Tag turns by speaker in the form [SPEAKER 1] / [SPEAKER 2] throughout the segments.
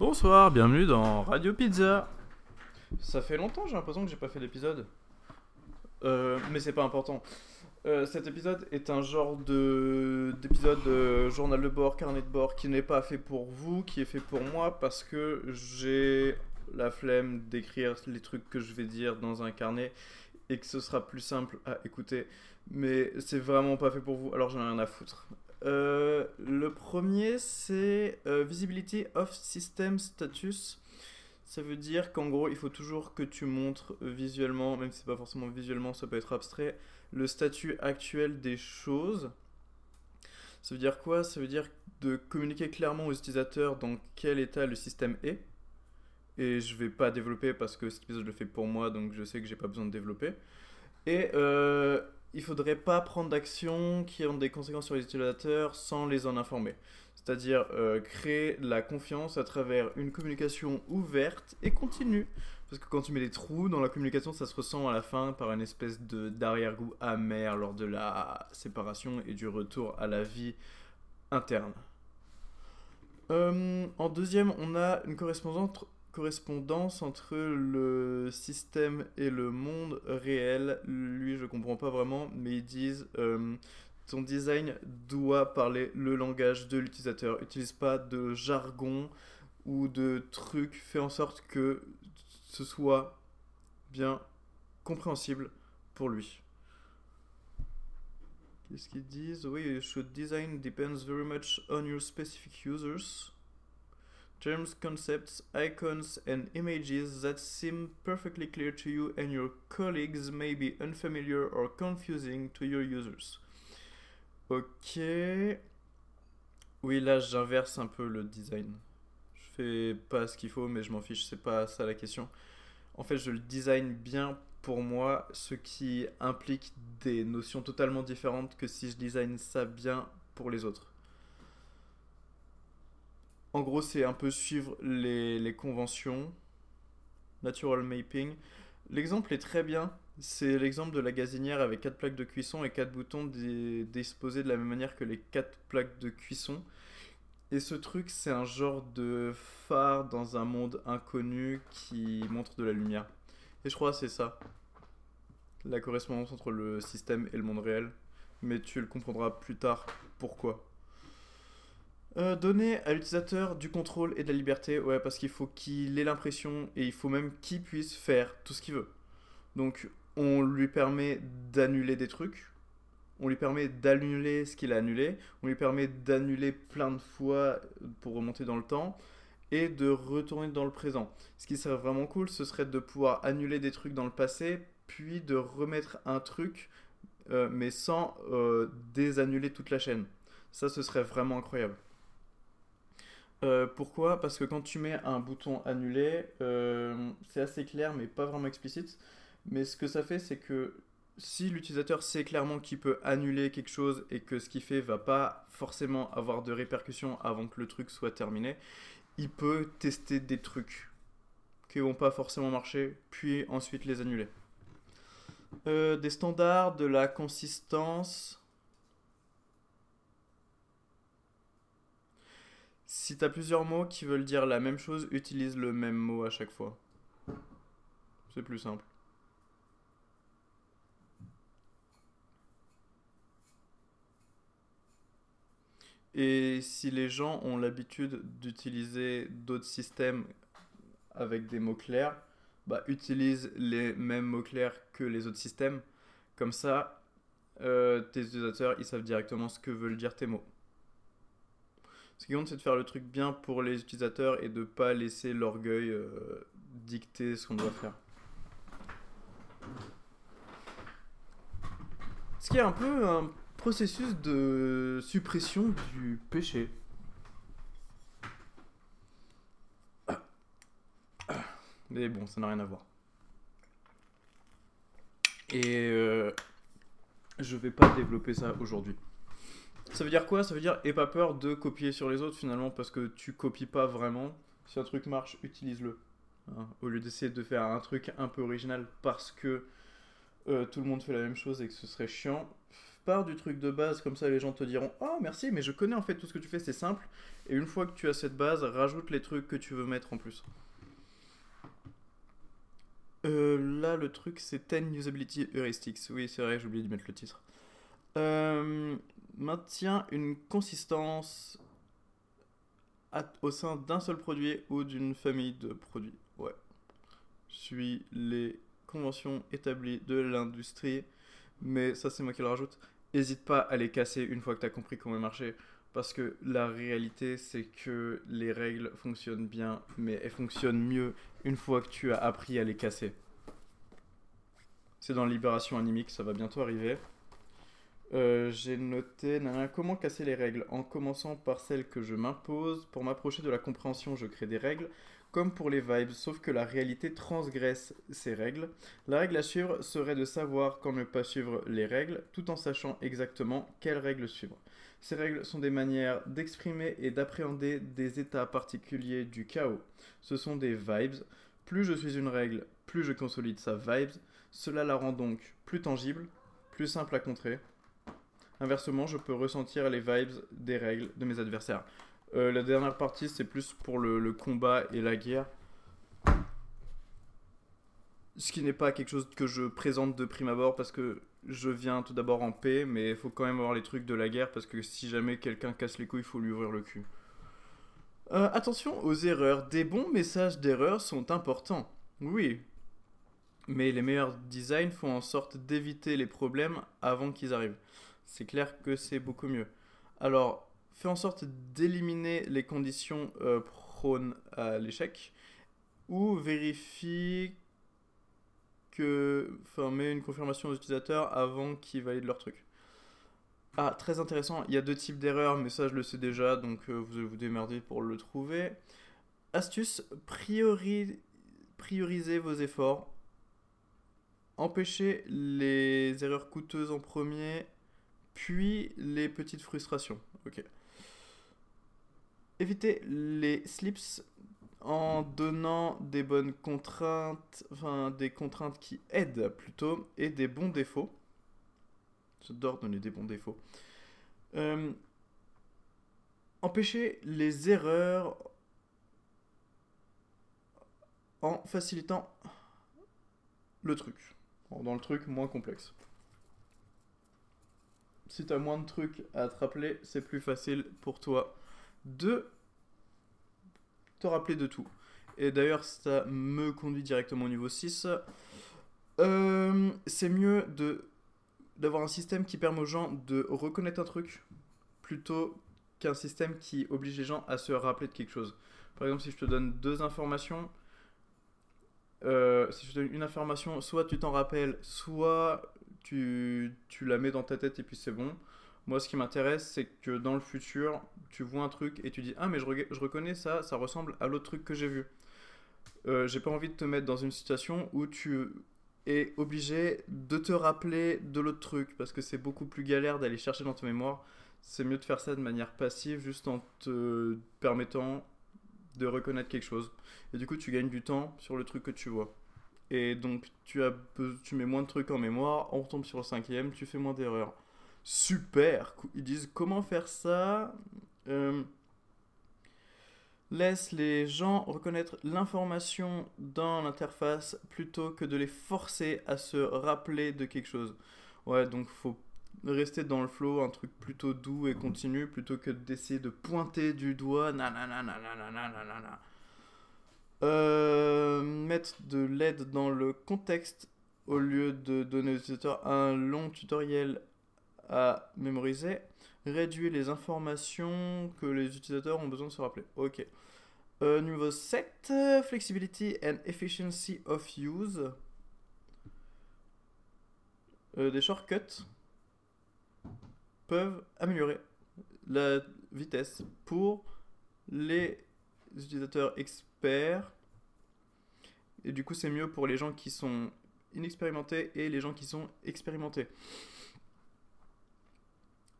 [SPEAKER 1] Bonsoir, bienvenue dans Radio Pizza. Ça fait longtemps, j'ai l'impression que j'ai pas fait d'épisode. Euh, mais c'est pas important. Euh, cet épisode est un genre de d'épisode de journal de bord, carnet de bord qui n'est pas fait pour vous, qui est fait pour moi parce que j'ai la flemme d'écrire les trucs que je vais dire dans un carnet et que ce sera plus simple à écouter. Mais c'est vraiment pas fait pour vous, alors j'en ai rien à foutre. Euh, le premier, c'est euh, Visibility of System Status. Ça veut dire qu'en gros, il faut toujours que tu montres visuellement, même si c'est pas forcément visuellement, ça peut être abstrait, le statut actuel des choses. Ça veut dire quoi? Ça veut dire de communiquer clairement aux utilisateurs dans quel état le système est. Et je vais pas développer parce que cet épisode je le fais pour moi, donc je sais que j'ai pas besoin de développer. Et euh, il faudrait pas prendre d'actions qui ont des conséquences sur les utilisateurs sans les en informer. C'est-à-dire euh, créer la confiance à travers une communication ouverte et continue. Parce que quand tu mets des trous dans la communication, ça se ressent à la fin par une espèce d'arrière-goût amer lors de la séparation et du retour à la vie interne. Euh, en deuxième, on a une correspondance, correspondance entre le système et le monde réel. Lui, je comprends pas vraiment, mais ils disent euh, ton design doit parler le langage de l'utilisateur. Utilise pas de jargon ou de trucs. Fais en sorte que ce soit bien compréhensible pour lui. Qu'est-ce qu'ils disent? Oui, should design depends very much on your specific users. Terms, concepts, icons, and images that seem perfectly clear to you and your colleagues may be unfamiliar or confusing to your users. Ok. Oui, là, j'inverse un peu le design. Je fais pas ce qu'il faut, mais je m'en fiche, c'est pas ça la question. En fait, je le design bien pour moi, ce qui implique des notions totalement différentes que si je design ça bien pour les autres. En gros, c'est un peu suivre les, conventions. Natural mapping. L'exemple est très bien. C'est l'exemple de la gazinière avec 4 plaques de cuisson et 4 boutons disposés de la même manière que les 4 plaques de cuisson. Et ce truc, c'est un genre de phare dans un monde inconnu qui montre de la lumière. Et je crois que c'est ça. La correspondance entre le système et le monde réel. Mais tu le comprendras plus tard pourquoi. Euh, donner à l'utilisateur du contrôle et de la liberté, ouais, parce qu'il faut qu'il ait l'impression et il faut même qu'il puisse faire tout ce qu'il veut. Donc, on lui permet d'annuler des trucs, on lui permet d'annuler ce qu'il a annulé, on lui permet d'annuler plein de fois pour remonter dans le temps et de retourner dans le présent. Ce qui serait vraiment cool, ce serait de pouvoir annuler des trucs dans le passé, puis de remettre un truc, euh, mais sans euh, désannuler toute la chaîne. Ça, ce serait vraiment incroyable. Euh, pourquoi? Parce que quand tu mets un bouton annuler, euh, c'est assez clair mais pas vraiment explicite. Mais ce que ça fait, c'est que si l'utilisateur sait clairement qu'il peut annuler quelque chose et que ce qu'il fait va pas forcément avoir de répercussions avant que le truc soit terminé, il peut tester des trucs qui vont pas forcément marcher, puis ensuite les annuler. Euh, des standards, de la consistance. Si tu as plusieurs mots qui veulent dire la même chose, utilise le même mot à chaque fois. C'est plus simple. Et si les gens ont l'habitude d'utiliser d'autres systèmes avec des mots clairs, bah, utilise les mêmes mots clairs que les autres systèmes. Comme ça, euh, tes utilisateurs, ils savent directement ce que veulent dire tes mots. Ce qui compte, c'est de faire le truc bien pour les utilisateurs et de pas laisser l'orgueil euh, dicter ce qu'on doit faire. Ce qui est un peu un processus de suppression du péché. Mais bon, ça n'a rien à voir. Et euh, je vais pas développer ça aujourd'hui. Ça veut dire quoi? Ça veut dire aie pas peur de copier sur les autres finalement parce que tu copies pas vraiment. Si un truc marche, utilise-le. Hein, au lieu d'essayer de faire un truc un peu original parce que euh, tout le monde fait la même chose et que ce serait chiant, pars du truc de base, comme ça les gens te diront Oh merci, mais je connais en fait tout ce que tu fais, c'est simple. Et une fois que tu as cette base, rajoute les trucs que tu veux mettre en plus. Euh, là, le truc, c'est 10 Usability Heuristics. Oui, c'est vrai, j'ai oublié de mettre le titre. Euh, maintient une consistance au sein d'un seul produit ou d'une famille de produits. Ouais. Suis les conventions établies de l'industrie, mais ça, c'est moi qui le rajoute. N'hésite pas à les casser une fois que tu as compris comment marcher. Parce que la réalité, c'est que les règles fonctionnent bien, mais elles fonctionnent mieux une fois que tu as appris à les casser. C'est dans Libération Animique, ça va bientôt arriver. Euh, j'ai noté comment casser les règles en commençant par celles que je m'impose. Pour m'approcher de la compréhension, je crée des règles, comme pour les vibes, sauf que la réalité transgresse ces règles. La règle à suivre serait de savoir quand ne pas suivre les règles, tout en sachant exactement quelles règles suivre. Ces règles sont des manières d'exprimer et d'appréhender des états particuliers du chaos. Ce sont des vibes. Plus je suis une règle, plus je consolide sa vibes. Cela la rend donc plus tangible, plus simple à contrer. Inversement, je peux ressentir les vibes des règles de mes adversaires. Euh, la dernière partie, c'est plus pour le, combat et la guerre. Ce qui n'est pas quelque chose que je présente de prime abord parce que je viens tout d'abord en paix, mais il faut quand même avoir les trucs de la guerre parce que si jamais quelqu'un casse les couilles, il faut lui ouvrir le cul. Euh, attention aux erreurs. Des bons messages d'erreur sont importants. Oui. Mais les meilleurs designs font en sorte d'éviter les problèmes avant qu'ils arrivent. C'est clair que c'est beaucoup mieux. Alors, fais en sorte d'éliminer les conditions euh, prônes à l'échec ou vérifie que, enfin, mets une confirmation aux utilisateurs avant qu'ils valident leur truc. Ah, très intéressant, il y a deux types d'erreurs, mais ça je le sais déjà, donc euh, vous allez vous démerder pour le trouver. Astuce, priori... priorisez vos efforts. Empêchez les erreurs coûteuses en premier, puis les petites frustrations. Ok. Évitez les slips en donnant des bonnes contraintes, enfin des contraintes qui aident plutôt, et des bons défauts. J'adore donner des bons défauts. Euh, empêcher les erreurs en facilitant le truc. Dans le truc moins complexe. Si tu as moins de trucs à te rappeler, c'est plus facile pour toi de te rappeler de tout. Et d'ailleurs, ça me conduit directement au niveau 6. Euh, c'est mieux de d'avoir un système qui permet aux gens de reconnaître un truc plutôt qu'un système qui oblige les gens à se rappeler de quelque chose. Par exemple, si je te donne deux informations, euh, si je te donne une information, soit tu t'en rappelles, soit tu, tu, la mets dans ta tête et puis c'est bon. Moi, ce qui m'intéresse, c'est que dans le futur, tu vois un truc et tu dis Ah, mais je, reconnais ça, ça ressemble à l'autre truc que j'ai vu. Euh, j'ai pas envie de te mettre dans une situation où tu es obligé de te rappeler de l'autre truc parce que c'est beaucoup plus galère d'aller chercher dans ta mémoire. C'est mieux de faire ça de manière passive, juste en te permettant de reconnaître quelque chose. Et du coup, tu gagnes du temps sur le truc que tu vois. Et donc, tu, as, tu mets moins de trucs en mémoire, on retombe sur le cinquième, tu fais moins d'erreurs super. Ils disent comment faire ça? Euh, laisse les gens reconnaître l'information dans l'interface plutôt que de les forcer à se rappeler de quelque chose. Ouais, donc faut rester dans le flow, un truc plutôt doux et continu plutôt que d'essayer de pointer du doigt. Euh, mettre de l'aide dans le contexte au lieu de donner aux utilisateurs un long tutoriel à mémoriser, réduire les informations que les utilisateurs ont besoin de se rappeler. Ok. Euh, niveau 7, Flexibility and Efficiency of Use. Euh, des shortcuts peuvent améliorer la vitesse pour les utilisateurs experts. Et du coup, c'est mieux pour les gens qui sont inexpérimentés et les gens qui sont expérimentés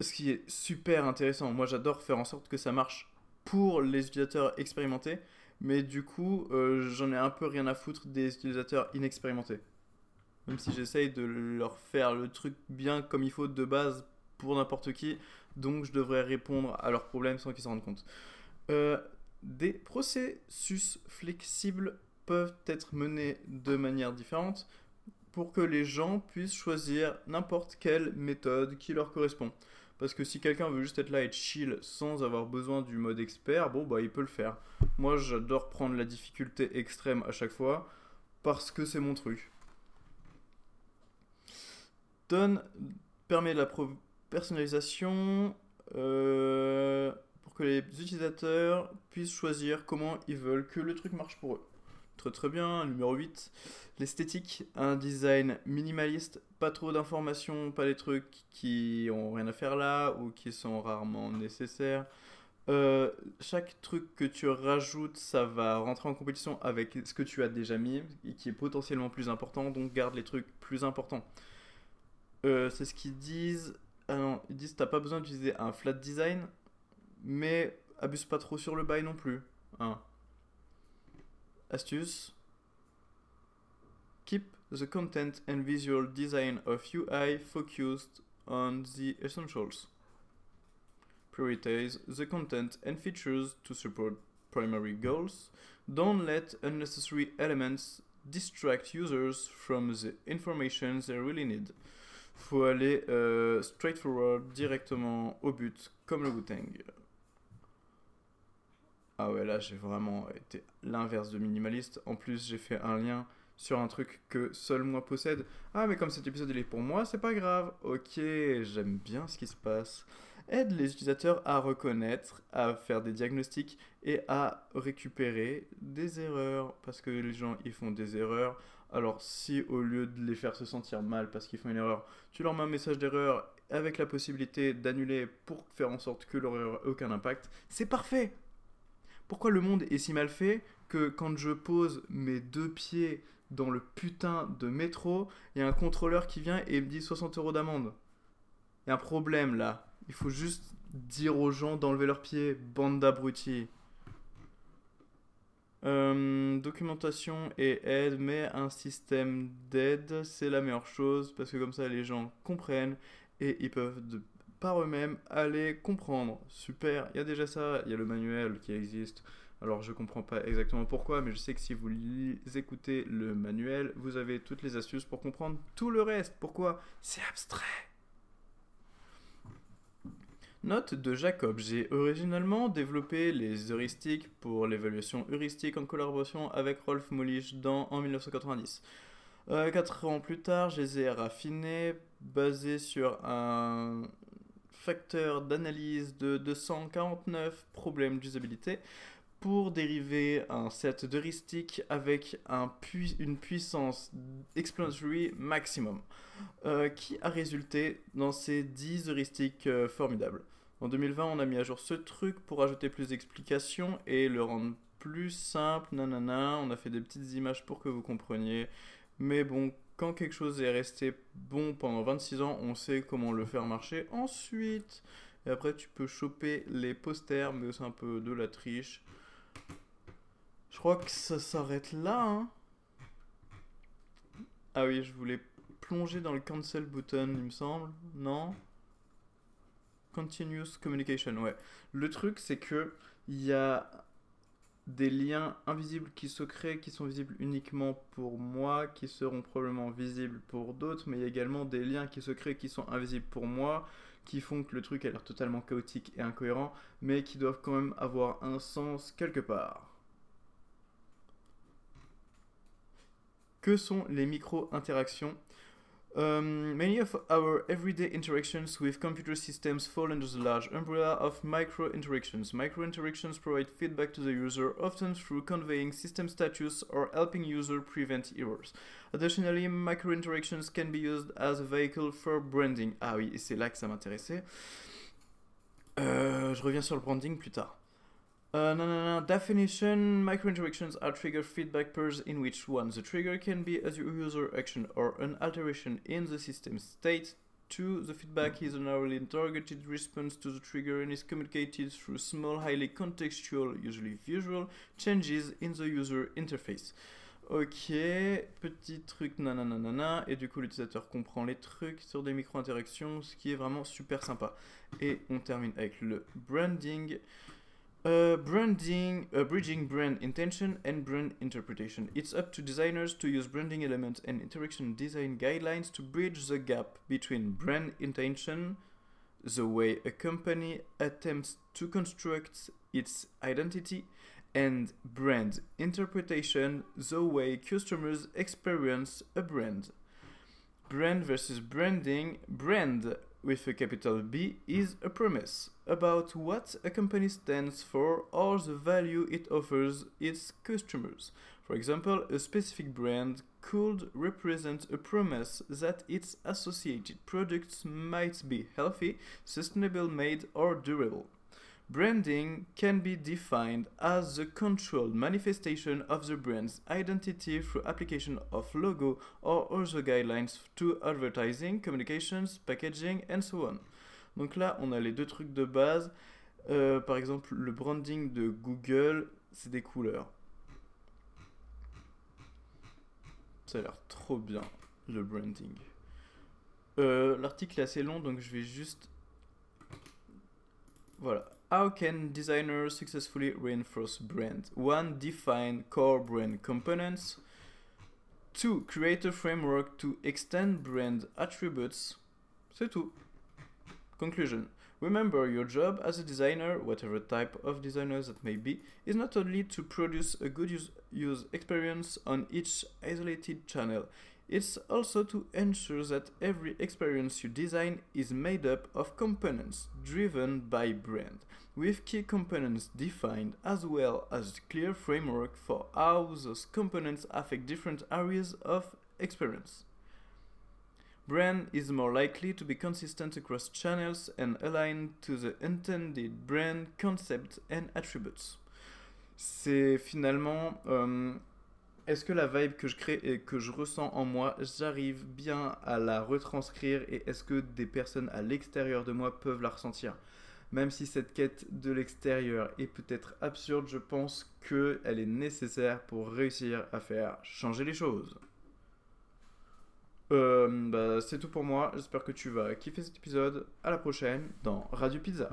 [SPEAKER 1] ce qui est super intéressant. Moi, j'adore faire en sorte que ça marche pour les utilisateurs expérimentés, mais du coup, euh, j'en ai un peu rien à foutre des utilisateurs inexpérimentés. Même si j'essaye de leur faire le truc bien comme il faut de base pour n'importe qui, donc je devrais répondre à leurs problèmes sans qu'ils s'en rendent compte. Euh, des processus flexibles peuvent être menés de manière différente pour que les gens puissent choisir n'importe quelle méthode qui leur correspond. Parce que si quelqu'un veut juste être là et chill sans avoir besoin du mode expert, bon bah il peut le faire. Moi j'adore prendre la difficulté extrême à chaque fois parce que c'est mon truc. Donne permet la personnalisation euh, que les utilisateurs puissent choisir comment ils veulent que le truc marche pour eux. Très très bien. Numéro 8, l'esthétique, un design minimaliste, pas trop d'informations, pas des trucs qui ont rien à faire là ou qui sont rarement nécessaires. Euh, chaque truc que tu rajoutes, ça va rentrer en compétition avec ce que tu as déjà mis et qui est potentiellement plus important, donc garde les trucs plus importants. Euh, c'est ce qu'ils disent. Ah non, ils disent t'as pas besoin d'utiliser un flat design, mais abuse pas trop sur le bail non plus. Hein. Astuce. Keep the content and visual design of UI focused on the essentials. Prioritize the content and features to support primary goals. Don't let unnecessary elements distract users from the information they really need faut aller euh, straightforward, directement au but, comme le wu Ah ouais, là j'ai vraiment été l'inverse de minimaliste. En plus, j'ai fait un lien sur un truc que seul moi possède. Ah, mais comme cet épisode il est pour moi, c'est pas grave. Ok, j'aime bien ce qui se passe. Aide les utilisateurs à reconnaître, à faire des diagnostics et à récupérer des erreurs. Parce que les gens, ils font des erreurs. Alors si au lieu de les faire se sentir mal parce qu'ils font une erreur, tu leur mets un message d'erreur avec la possibilité d'annuler pour faire en sorte que leur erreur ait aucun impact, c'est parfait. Pourquoi le monde est si mal fait que quand je pose mes deux pieds dans le putain de métro, il y a un contrôleur qui vient et me dit 60 euros d'amende Il y a un problème là. Il faut juste dire aux gens d'enlever leurs pieds, bande d'abrutis. Euh, documentation et aide, mais un système d'aide, c'est la meilleure chose parce que comme ça les gens comprennent et ils peuvent de, par eux-mêmes aller comprendre. Super, il y a déjà ça, il y a le manuel qui existe. Alors je comprends pas exactement pourquoi, mais je sais que si vous écoutez le manuel, vous avez toutes les astuces pour comprendre tout le reste. Pourquoi? C'est abstrait. Note de Jacob. J'ai originalement développé les heuristiques pour l'évaluation heuristique en collaboration avec Rolf Mullich dans, en 1990. Euh, quatre ans plus tard, je les ai raffinés, basés sur un facteur d'analyse de 249 problèmes d'usabilité pour dériver un set d'heuristiques avec un une puissance explanatory maximum, euh, qui a résulté dans ces 10 heuristiques euh, formidables. En 2020, on a mis à jour ce truc pour ajouter plus d'explications et le rendre plus simple, nanana. On a fait des petites images pour que vous compreniez. Mais bon, quand quelque chose est resté bon pendant 26 ans, on sait comment le faire marcher ensuite. Et après, tu peux choper les posters, mais c'est un peu de la triche. Je crois que ça s'arrête là. Hein. Ah oui, je voulais plonger dans le cancel button, il me semble. Non Continuous communication, ouais. Le truc, c'est que il y a des liens invisibles qui se créent, qui sont visibles uniquement pour moi, qui seront probablement visibles pour d'autres, mais il y a également des liens qui se créent qui sont invisibles pour moi, qui font que le truc a l'air totalement chaotique et incohérent, mais qui doivent quand même avoir un sens quelque part. Que sont les micro-interactions Um, many of our everyday interactions with computer systems fall under the large umbrella of micro interactions. Micro interactions provide feedback to the user, often through conveying system status or helping user prevent errors. Additionally, micro interactions can be used as a vehicle for branding. Ah oui, c'est là que ça m'intéressait. Euh, je reviens sur le branding plus tard. Uh, no, no, no. Definition microinteractions are trigger feedback pairs in which one the trigger can be a user action or an alteration in the system state. Two, the feedback is an hourly targeted response to the trigger and is communicated through small, highly contextual, usually visual, changes in the user interface. ok, petit truc nanana, et du coup l'utilisateur comprend les trucs sur des micro-interactions, ce qui est vraiment super sympa. Et on termine avec le branding. Uh, branding, uh, bridging brand intention and brand interpretation. It's up to designers to use branding elements and interaction design guidelines to bridge the gap between brand intention, the way a company attempts to construct its identity, and brand interpretation, the way customers experience a brand. Brand versus branding. Brand with a capital B is a promise about what a company stands for or the value it offers its customers. For example, a specific brand could represent a promise that its associated products might be healthy, sustainable made, or durable. Branding can be defined as the controlled manifestation of the brand's identity through application of logo or other guidelines to advertising, communications, packaging, and so on. Donc là, on a les deux trucs de base. Euh, par exemple, le branding de Google, c'est des couleurs. Ça a l'air trop bien, le branding. Euh, L'article est assez long, donc je vais juste... Voilà. How can designers successfully reinforce brand? One, define core brand components. Two, create a framework to extend brand attributes. C'est tout. Conclusion. Remember, your job as a designer, whatever type of designer that may be, is not only to produce a good use, use experience on each isolated channel, it's also to ensure that every experience you design is made up of components driven by brand, with key components defined as well as clear framework for how those components affect different areas of experience. Brand is more likely to be consistent across channels and aligned to the intended brand concept and attributes. C'est finalement euh, est-ce que la vibe que je crée et que je ressens en moi, j'arrive bien à la retranscrire et est-ce que des personnes à l'extérieur de moi peuvent la ressentir? Même si cette quête de l'extérieur est peut-être absurde, je pense qu'elle est nécessaire pour réussir à faire changer les choses. Euh, bah, c'est tout pour moi, j'espère que tu vas kiffer cet épisode. À la prochaine dans Radio Pizza.